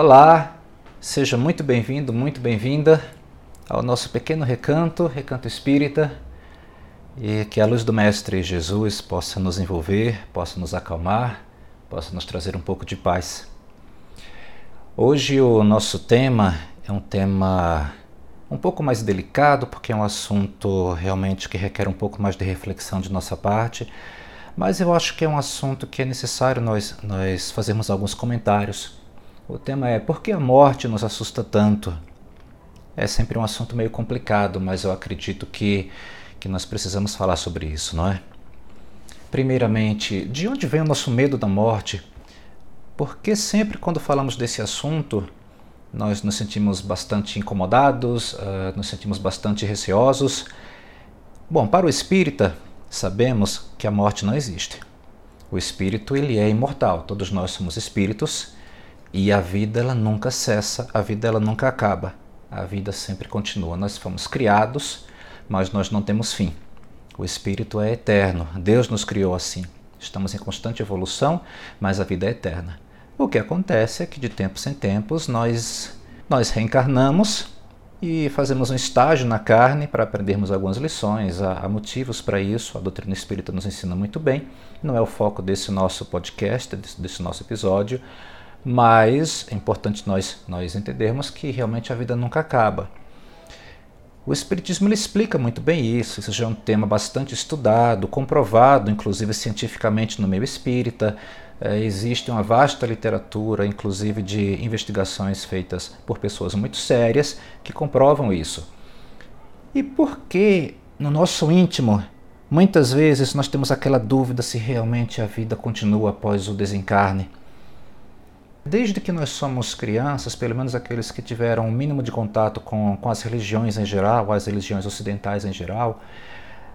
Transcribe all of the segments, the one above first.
Olá, seja muito bem-vindo, muito bem-vinda ao nosso pequeno recanto, recanto espírita, e que a luz do Mestre Jesus possa nos envolver, possa nos acalmar, possa nos trazer um pouco de paz. Hoje o nosso tema é um tema um pouco mais delicado, porque é um assunto realmente que requer um pouco mais de reflexão de nossa parte, mas eu acho que é um assunto que é necessário nós, nós fazermos alguns comentários. O tema é por que a morte nos assusta tanto? É sempre um assunto meio complicado, mas eu acredito que, que nós precisamos falar sobre isso, não é? Primeiramente, de onde vem o nosso medo da morte? Porque sempre quando falamos desse assunto, nós nos sentimos bastante incomodados, uh, nos sentimos bastante receosos. Bom, para o espírita, sabemos que a morte não existe. O espírito ele é imortal, todos nós somos espíritos e a vida ela nunca cessa, a vida ela nunca acaba. A vida sempre continua. Nós fomos criados, mas nós não temos fim. O espírito é eterno. Deus nos criou assim. Estamos em constante evolução, mas a vida é eterna. O que acontece é que de tempos em tempos nós, nós reencarnamos e fazemos um estágio na carne para aprendermos algumas lições. Há, há motivos para isso, a doutrina espírita nos ensina muito bem. Não é o foco desse nosso podcast, desse, desse nosso episódio, mas é importante nós, nós entendermos que realmente a vida nunca acaba. O Espiritismo explica muito bem isso, isso já é um tema bastante estudado, comprovado, inclusive cientificamente no meio espírita. É, existe uma vasta literatura, inclusive de investigações feitas por pessoas muito sérias, que comprovam isso. E por que no nosso íntimo, muitas vezes nós temos aquela dúvida se realmente a vida continua após o desencarne? Desde que nós somos crianças, pelo menos aqueles que tiveram um mínimo de contato com, com as religiões em geral, as religiões ocidentais em geral,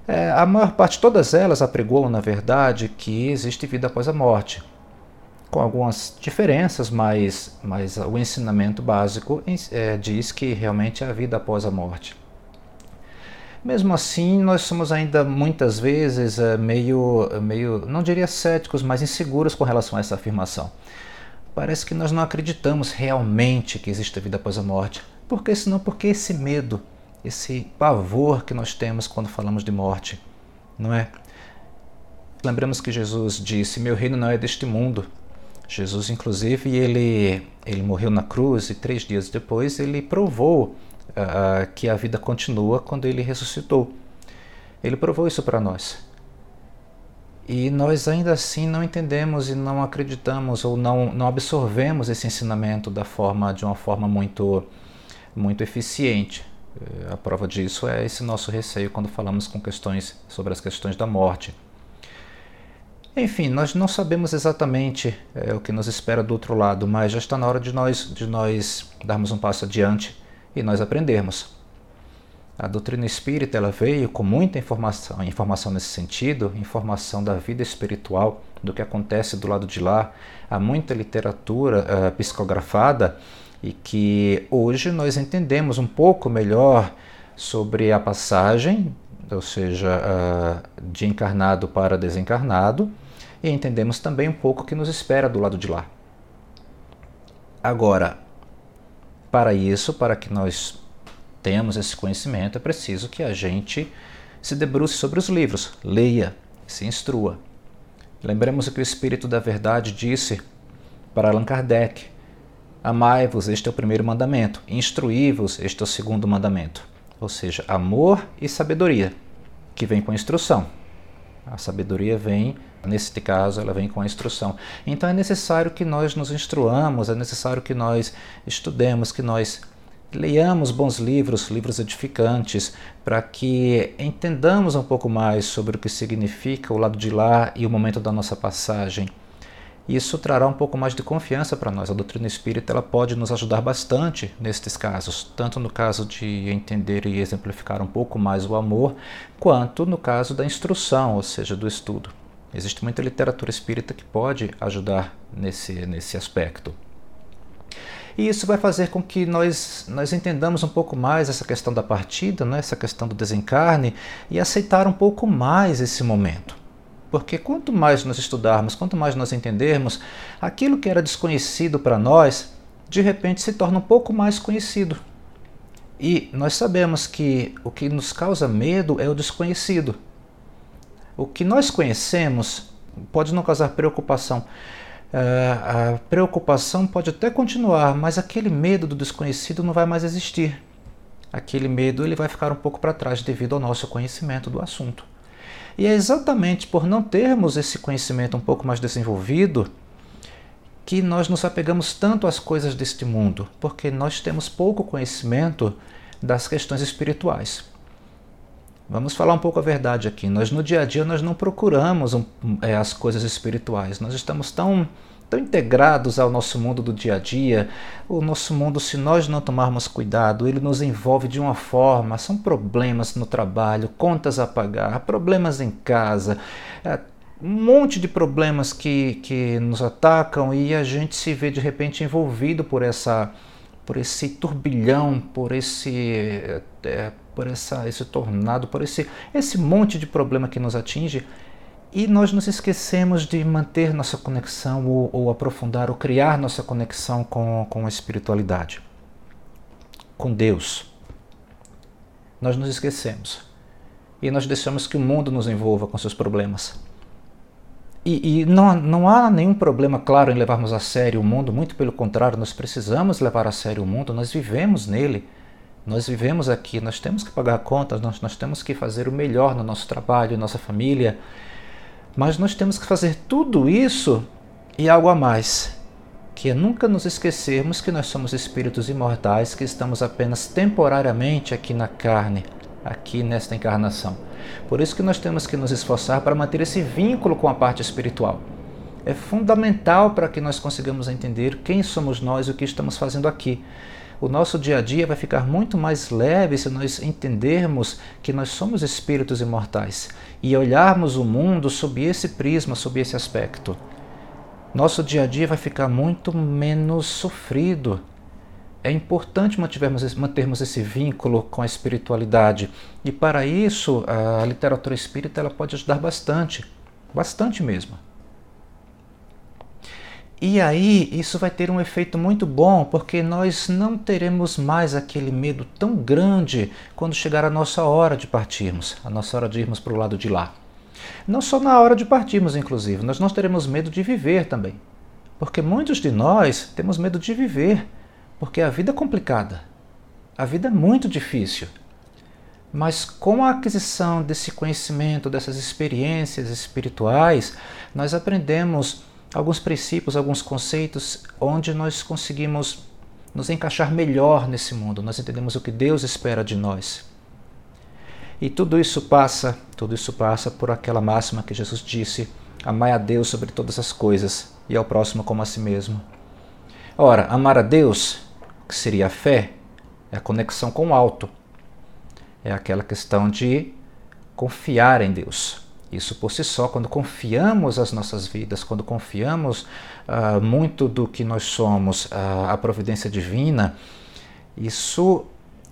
é, a maior parte, todas elas apregoam, na verdade, que existe vida após a morte. Com algumas diferenças, mas, mas o ensinamento básico é, diz que realmente há vida após a morte. Mesmo assim, nós somos ainda muitas vezes é, meio, meio, não diria céticos, mas inseguros com relação a essa afirmação parece que nós não acreditamos realmente que existe vida após a morte. Por que senão? Porque esse medo, esse pavor que nós temos quando falamos de morte, não é? Lembramos que Jesus disse: Meu reino não é deste mundo. Jesus, inclusive, ele, ele morreu na cruz e três dias depois ele provou uh, que a vida continua quando ele ressuscitou. Ele provou isso para nós. E nós ainda assim não entendemos e não acreditamos ou não, não absorvemos esse ensinamento da forma de uma forma muito muito eficiente. A prova disso é esse nosso receio quando falamos com questões sobre as questões da morte. Enfim, nós não sabemos exatamente é, o que nos espera do outro lado, mas já está na hora de nós de nós darmos um passo adiante e nós aprendermos. A doutrina espírita ela veio com muita informação, informação nesse sentido, informação da vida espiritual, do que acontece do lado de lá. Há muita literatura uh, psicografada e que hoje nós entendemos um pouco melhor sobre a passagem, ou seja, uh, de encarnado para desencarnado, e entendemos também um pouco o que nos espera do lado de lá. Agora, para isso, para que nós temos esse conhecimento, é preciso que a gente se debruce sobre os livros, leia, se instrua. Lembremos o que o Espírito da Verdade disse para Allan Kardec: Amai-vos, este é o primeiro mandamento, instruí-vos, este é o segundo mandamento. Ou seja, amor e sabedoria, que vem com a instrução. A sabedoria vem, nesse caso, ela vem com a instrução. Então é necessário que nós nos instruamos, é necessário que nós estudemos, que nós Leiamos bons livros, livros edificantes, para que entendamos um pouco mais sobre o que significa o lado de lá e o momento da nossa passagem. Isso trará um pouco mais de confiança para nós. A doutrina espírita ela pode nos ajudar bastante nestes casos, tanto no caso de entender e exemplificar um pouco mais o amor, quanto no caso da instrução, ou seja, do estudo. Existe muita literatura espírita que pode ajudar nesse, nesse aspecto. E isso vai fazer com que nós, nós entendamos um pouco mais essa questão da partida, né, essa questão do desencarne, e aceitar um pouco mais esse momento. Porque quanto mais nós estudarmos, quanto mais nós entendermos, aquilo que era desconhecido para nós, de repente se torna um pouco mais conhecido. E nós sabemos que o que nos causa medo é o desconhecido. O que nós conhecemos pode não causar preocupação. Uh, a preocupação pode até continuar, mas aquele medo do desconhecido não vai mais existir. Aquele medo ele vai ficar um pouco para trás devido ao nosso conhecimento do assunto. E é exatamente por não termos esse conhecimento um pouco mais desenvolvido que nós nos apegamos tanto às coisas deste mundo, porque nós temos pouco conhecimento das questões espirituais. Vamos falar um pouco a verdade aqui. Nós no dia a dia nós não procuramos um, é, as coisas espirituais. Nós estamos tão tão integrados ao nosso mundo do dia a dia. O nosso mundo, se nós não tomarmos cuidado, ele nos envolve de uma forma. São problemas no trabalho, contas a pagar, problemas em casa, é, um monte de problemas que, que nos atacam e a gente se vê de repente envolvido por essa por esse turbilhão, por esse é, por essa, esse tornado, por esse, esse monte de problema que nos atinge e nós nos esquecemos de manter nossa conexão ou, ou aprofundar ou criar nossa conexão com, com a espiritualidade, com Deus. Nós nos esquecemos e nós deixamos que o mundo nos envolva com seus problemas. E, e, não, não há nenhum problema, claro, em levarmos a sério o mundo, muito pelo contrário, nós precisamos levar a sério o mundo, nós vivemos nele. Nós vivemos aqui, nós temos que pagar contas, nós, nós temos que fazer o melhor no nosso trabalho, nossa família, mas nós temos que fazer tudo isso e algo a mais, que é nunca nos esquecermos que nós somos espíritos imortais, que estamos apenas temporariamente aqui na carne, aqui nesta encarnação. Por isso que nós temos que nos esforçar para manter esse vínculo com a parte espiritual. É fundamental para que nós consigamos entender quem somos nós e o que estamos fazendo aqui o nosso dia a dia vai ficar muito mais leve se nós entendermos que nós somos espíritos imortais e olharmos o mundo sob esse prisma, sob esse aspecto. Nosso dia a dia vai ficar muito menos sofrido. É importante mantermos, mantermos esse vínculo com a espiritualidade e para isso a literatura espírita ela pode ajudar bastante, bastante mesmo. E aí isso vai ter um efeito muito bom, porque nós não teremos mais aquele medo tão grande quando chegar a nossa hora de partirmos, a nossa hora de irmos para o lado de lá. Não só na hora de partirmos, inclusive, nós não teremos medo de viver também. Porque muitos de nós temos medo de viver, porque a vida é complicada. A vida é muito difícil. Mas com a aquisição desse conhecimento, dessas experiências espirituais, nós aprendemos alguns princípios, alguns conceitos onde nós conseguimos nos encaixar melhor nesse mundo, nós entendemos o que Deus espera de nós. E tudo isso passa, tudo isso passa por aquela máxima que Jesus disse: amai a Deus sobre todas as coisas e ao próximo como a si mesmo. Ora, amar a Deus, que seria a fé, é a conexão com o alto. É aquela questão de confiar em Deus. Isso por si só, quando confiamos as nossas vidas, quando confiamos uh, muito do que nós somos uh, à providência divina, isso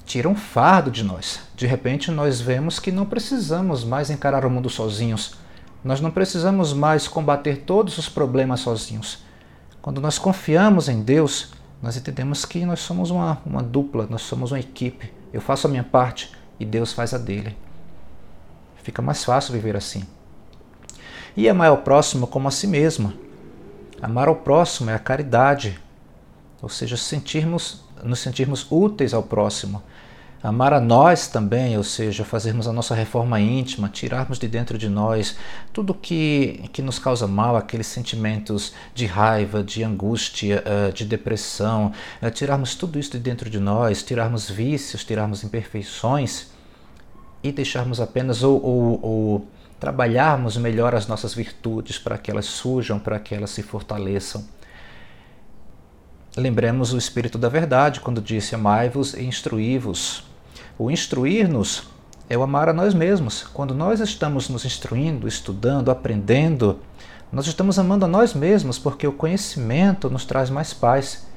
tira um fardo de nós. De repente, nós vemos que não precisamos mais encarar o mundo sozinhos. Nós não precisamos mais combater todos os problemas sozinhos. Quando nós confiamos em Deus, nós entendemos que nós somos uma, uma dupla, nós somos uma equipe. Eu faço a minha parte e Deus faz a dele. Fica mais fácil viver assim. E amar ao próximo como a si mesmo. Amar ao próximo é a caridade, ou seja, sentirmos, nos sentirmos úteis ao próximo. Amar a nós também, ou seja, fazermos a nossa reforma íntima, tirarmos de dentro de nós tudo que, que nos causa mal, aqueles sentimentos de raiva, de angústia, eh, de depressão, eh, tirarmos tudo isso de dentro de nós, tirarmos vícios, tirarmos imperfeições e deixarmos apenas ou, ou, ou trabalharmos melhor as nossas virtudes para que elas surjam, para que elas se fortaleçam. Lembremos o Espírito da Verdade quando disse: Amai-vos e instruí-vos. O instruir-nos é o amar a nós mesmos. Quando nós estamos nos instruindo, estudando, aprendendo, nós estamos amando a nós mesmos porque o conhecimento nos traz mais paz.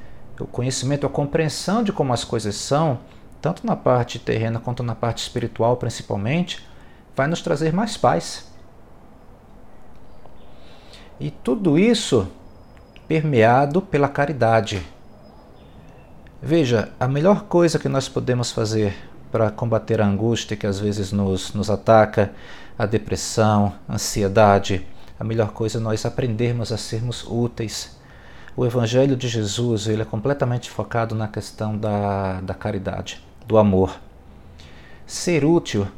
O conhecimento, a compreensão de como as coisas são, tanto na parte terrena quanto na parte espiritual, principalmente, vai nos trazer mais paz. E tudo isso permeado pela caridade. Veja, a melhor coisa que nós podemos fazer para combater a angústia que às vezes nos, nos ataca, a depressão, a ansiedade, a melhor coisa é nós aprendermos a sermos úteis. O Evangelho de Jesus ele é completamente focado na questão da, da caridade, do amor. Ser útil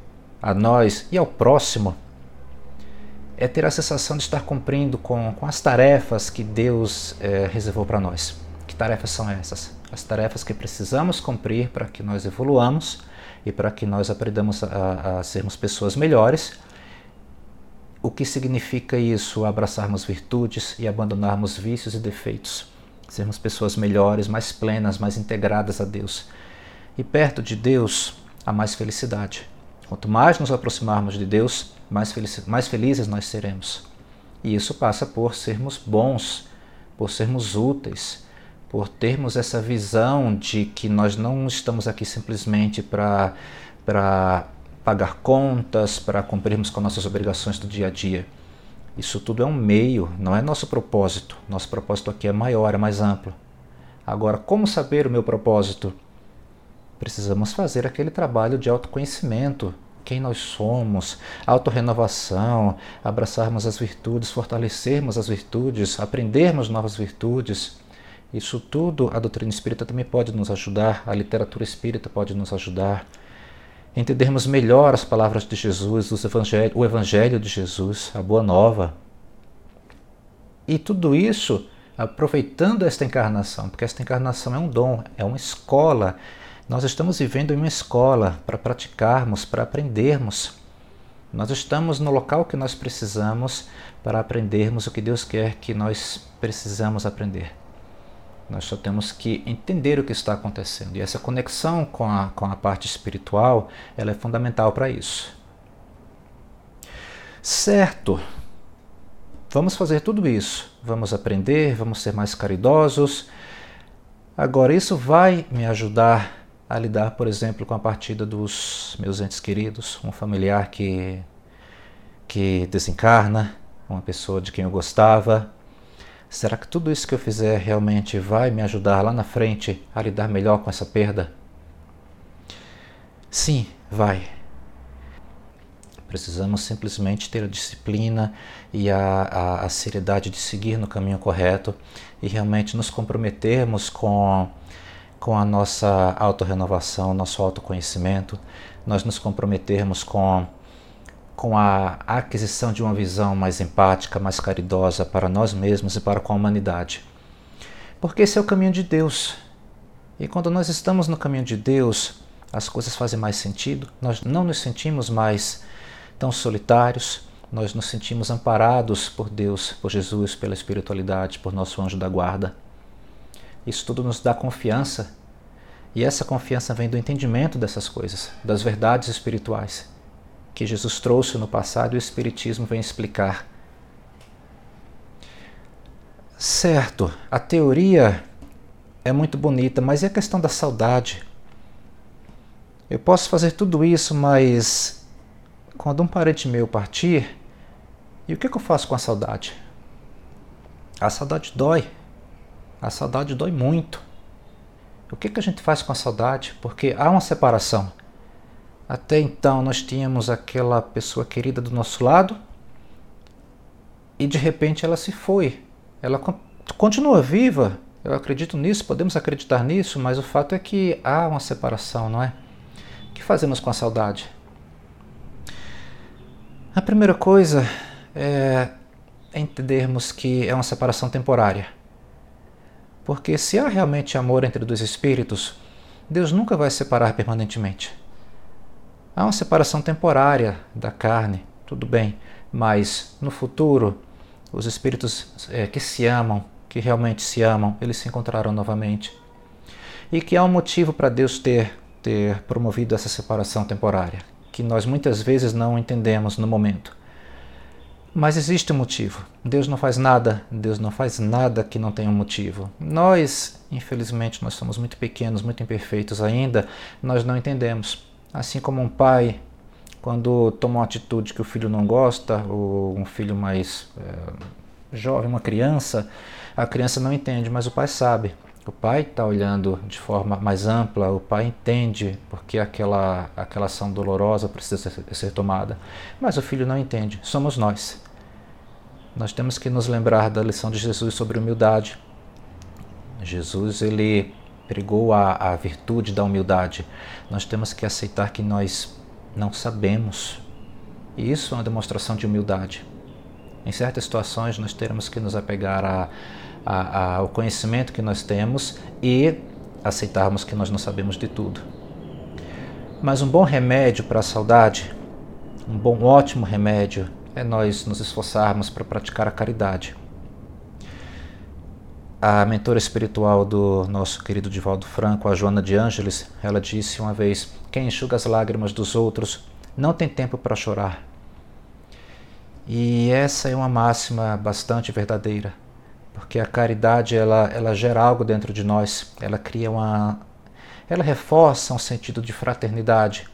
a nós e ao próximo é ter a sensação de estar cumprindo com, com as tarefas que Deus é, reservou para nós. Que tarefas são essas? As tarefas que precisamos cumprir para que nós evoluamos e para que nós aprendamos a, a sermos pessoas melhores. O que significa isso? Abraçarmos virtudes e abandonarmos vícios e defeitos. Sermos pessoas melhores, mais plenas, mais integradas a Deus. E perto de Deus há mais felicidade. Quanto mais nos aproximarmos de Deus, mais, mais felizes nós seremos. E isso passa por sermos bons, por sermos úteis, por termos essa visão de que nós não estamos aqui simplesmente para pagar contas, para cumprirmos com nossas obrigações do dia a dia. Isso tudo é um meio, não é nosso propósito. Nosso propósito aqui é maior, é mais amplo. Agora, como saber o meu propósito? Precisamos fazer aquele trabalho de autoconhecimento, quem nós somos, autorrenovação, abraçarmos as virtudes, fortalecermos as virtudes, aprendermos novas virtudes. Isso tudo a doutrina espírita também pode nos ajudar, a literatura espírita pode nos ajudar. Entendermos melhor as palavras de Jesus, evangelho, o Evangelho de Jesus, a Boa Nova. E tudo isso aproveitando esta encarnação, porque esta encarnação é um dom, é uma escola, nós estamos vivendo em uma escola para praticarmos, para aprendermos. Nós estamos no local que nós precisamos para aprendermos o que Deus quer que nós precisamos aprender. Nós só temos que entender o que está acontecendo. E essa conexão com a, com a parte espiritual ela é fundamental para isso. Certo, vamos fazer tudo isso. Vamos aprender, vamos ser mais caridosos. Agora, isso vai me ajudar a lidar, por exemplo, com a partida dos meus entes queridos, um familiar que, que desencarna, uma pessoa de quem eu gostava. Será que tudo isso que eu fizer realmente vai me ajudar lá na frente a lidar melhor com essa perda? Sim, vai. Precisamos simplesmente ter a disciplina e a, a, a seriedade de seguir no caminho correto e realmente nos comprometermos com com a nossa autorrenovação, nosso autoconhecimento, nós nos comprometermos com, com a aquisição de uma visão mais empática, mais caridosa para nós mesmos e para com a humanidade. Porque esse é o caminho de Deus. E quando nós estamos no caminho de Deus, as coisas fazem mais sentido, nós não nos sentimos mais tão solitários, nós nos sentimos amparados por Deus, por Jesus, pela espiritualidade, por nosso anjo da guarda. Isso tudo nos dá confiança. E essa confiança vem do entendimento dessas coisas, das verdades espirituais, que Jesus trouxe no passado e o Espiritismo vem explicar. Certo, a teoria é muito bonita, mas e a questão da saudade? Eu posso fazer tudo isso, mas quando um parente meu partir, e o que, eu faço com a saudade? A saudade dói. A saudade dói muito. O que, que a gente faz com a saudade? Porque há uma separação. Até então nós tínhamos aquela pessoa querida do nosso lado e de repente ela se foi. Ela continua viva, eu acredito nisso, podemos acreditar nisso, mas o fato é que há uma separação, não é? O que fazemos com a saudade? A primeira coisa é entendermos que é uma separação temporária. Porque se há realmente amor entre dois espíritos, Deus nunca vai separar permanentemente. Há uma separação temporária da carne, tudo bem, mas no futuro, os espíritos é, que se amam, que realmente se amam, eles se encontrarão novamente. E que há um motivo para Deus ter, ter promovido essa separação temporária, que nós muitas vezes não entendemos no momento. Mas existe um motivo. Deus não faz nada, Deus não faz nada que não tenha um motivo. Nós, infelizmente, nós somos muito pequenos, muito imperfeitos ainda, nós não entendemos. Assim como um pai, quando toma uma atitude que o filho não gosta, ou um filho mais é, jovem, uma criança, a criança não entende, mas o pai sabe. O pai está olhando de forma mais ampla, o pai entende porque aquela, aquela ação dolorosa precisa ser, ser tomada, mas o filho não entende, somos nós. Nós temos que nos lembrar da lição de Jesus sobre humildade. Jesus ele pregou a, a virtude da humildade. Nós temos que aceitar que nós não sabemos. E isso é uma demonstração de humildade. Em certas situações, nós teremos que nos apegar a a, ao conhecimento que nós temos e aceitarmos que nós não sabemos de tudo. Mas um bom remédio para a saudade, um bom, ótimo remédio, é nós nos esforçarmos para praticar a caridade. A mentora espiritual do nosso querido Divaldo Franco, a Joana de Ângeles, ela disse uma vez: Quem enxuga as lágrimas dos outros não tem tempo para chorar. E essa é uma máxima bastante verdadeira porque a caridade ela, ela gera algo dentro de nós, ela cria uma. ela reforça um sentido de fraternidade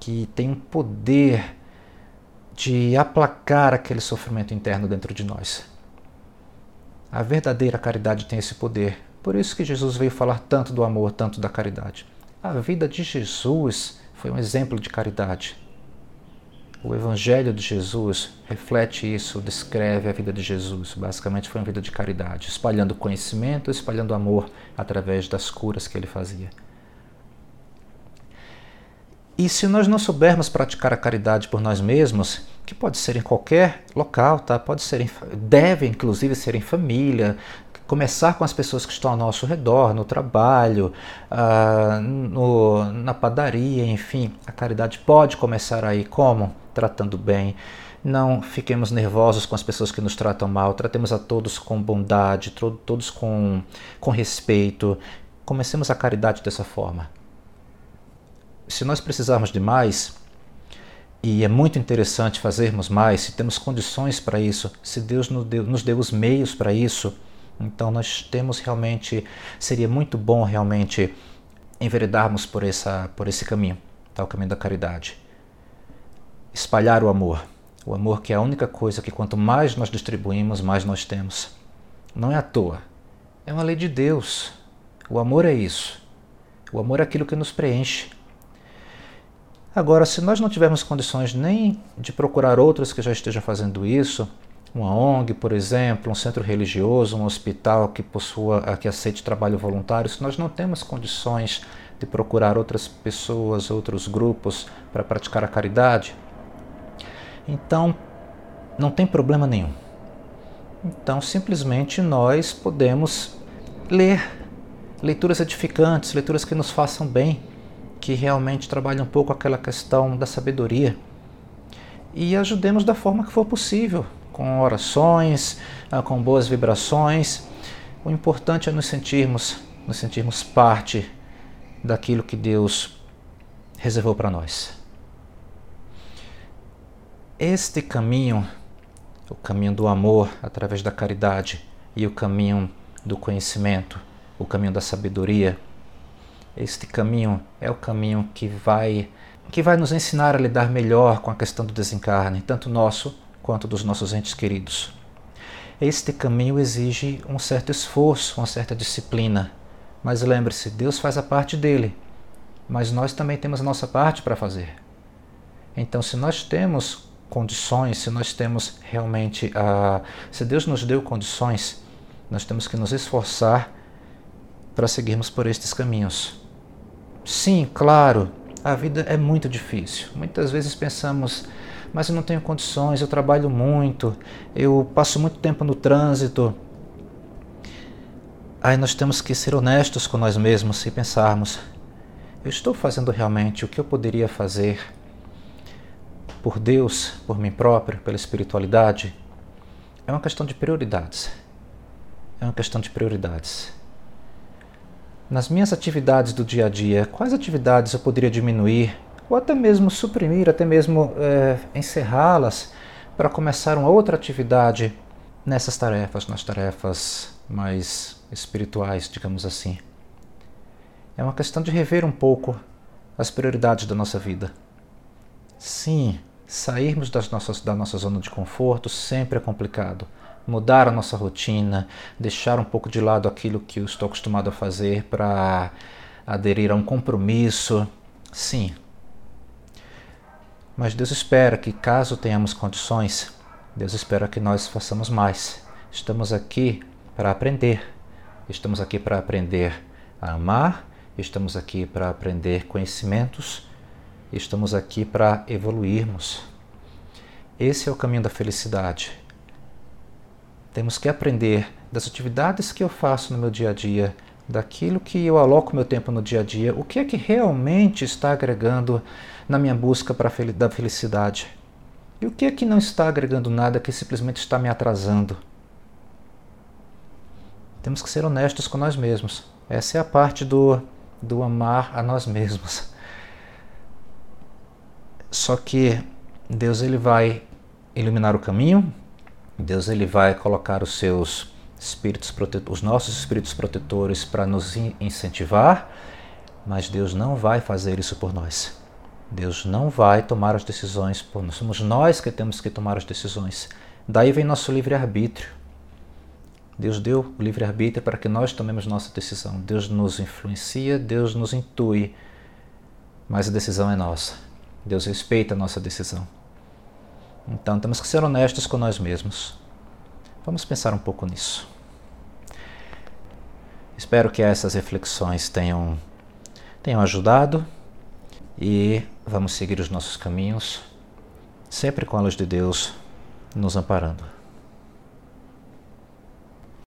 que tem um poder de aplacar aquele sofrimento interno dentro de nós. A verdadeira caridade tem esse poder. Por isso que Jesus veio falar tanto do amor, tanto da caridade. A vida de Jesus foi um exemplo de caridade. O Evangelho de Jesus reflete isso, descreve a vida de Jesus. Basicamente, foi uma vida de caridade, espalhando conhecimento, espalhando amor através das curas que ele fazia. E se nós não soubermos praticar a caridade por nós mesmos, que pode ser em qualquer local, tá? Pode ser, em, deve inclusive ser em família, começar com as pessoas que estão ao nosso redor, no trabalho, ah, no, na padaria, enfim, a caridade pode começar aí como? tratando bem. Não fiquemos nervosos com as pessoas que nos tratam mal, tratemos a todos com bondade, todos com, com respeito. Comecemos a caridade dessa forma. Se nós precisarmos de mais, e é muito interessante fazermos mais, se temos condições para isso, se Deus nos deu, nos deu os meios para isso, então nós temos realmente, seria muito bom realmente enveredarmos por, essa, por esse caminho, tá? o caminho da caridade espalhar o amor. O amor que é a única coisa que quanto mais nós distribuímos, mais nós temos. Não é à toa. É uma lei de Deus. O amor é isso. O amor é aquilo que nos preenche. Agora, se nós não tivermos condições nem de procurar outros que já estejam fazendo isso, uma ONG, por exemplo, um centro religioso, um hospital que possua, que aceite trabalho voluntário, se nós não temos condições de procurar outras pessoas, outros grupos para praticar a caridade, então, não tem problema nenhum. Então, simplesmente nós podemos ler leituras edificantes, leituras que nos façam bem, que realmente trabalhem um pouco aquela questão da sabedoria. E ajudemos da forma que for possível, com orações, ah, com boas vibrações. O importante é nos sentirmos, nos sentirmos parte daquilo que Deus reservou para nós. Este caminho, o caminho do amor através da caridade e o caminho do conhecimento, o caminho da sabedoria, este caminho é o caminho que vai que vai nos ensinar a lidar melhor com a questão do desencarne, tanto nosso quanto dos nossos entes queridos. Este caminho exige um certo esforço, uma certa disciplina, mas lembre-se, Deus faz a parte dele, mas nós também temos a nossa parte para fazer. Então, se nós temos condições, se nós temos realmente a. Se Deus nos deu condições, nós temos que nos esforçar para seguirmos por estes caminhos. Sim, claro, a vida é muito difícil. Muitas vezes pensamos, mas eu não tenho condições, eu trabalho muito, eu passo muito tempo no trânsito. Aí nós temos que ser honestos com nós mesmos e pensarmos: eu estou fazendo realmente o que eu poderia fazer por Deus, por mim próprio, pela espiritualidade, é uma questão de prioridades. É uma questão de prioridades. Nas minhas atividades do dia a dia, quais atividades eu poderia diminuir, ou até mesmo suprimir, até mesmo é, encerrá-las para começar uma outra atividade nessas tarefas, nas tarefas mais espirituais, digamos assim. É uma questão de rever um pouco as prioridades da nossa vida. Sim, Sairmos das nossas, da nossa zona de conforto sempre é complicado, mudar a nossa rotina, deixar um pouco de lado aquilo que eu estou acostumado a fazer para aderir a um compromisso. Sim. Mas Deus espera que, caso tenhamos condições, Deus espera que nós façamos mais. Estamos aqui para aprender. Estamos aqui para aprender a amar, estamos aqui para aprender conhecimentos, estamos aqui para evoluirmos. Esse é o caminho da felicidade. Temos que aprender das atividades que eu faço no meu dia a dia, daquilo que eu aloco meu tempo no dia a dia, o que é que realmente está agregando na minha busca para da felicidade. E o que é que não está agregando nada que simplesmente está me atrasando? Temos que ser honestos com nós mesmos. Essa é a parte do, do amar a nós mesmos. Só que Deus ele vai iluminar o caminho, Deus ele vai colocar os seus espíritos os nossos espíritos protetores para nos incentivar, mas Deus não vai fazer isso por nós. Deus não vai tomar as decisões por nós. Somos nós que temos que tomar as decisões. Daí vem nosso livre-arbítrio. Deus deu o livre-arbítrio para que nós tomemos nossa decisão. Deus nos influencia, Deus nos intui, mas a decisão é nossa. Deus respeita a nossa decisão. Então temos que ser honestos com nós mesmos. Vamos pensar um pouco nisso. Espero que essas reflexões tenham, tenham ajudado e vamos seguir os nossos caminhos, sempre com a luz de Deus nos amparando.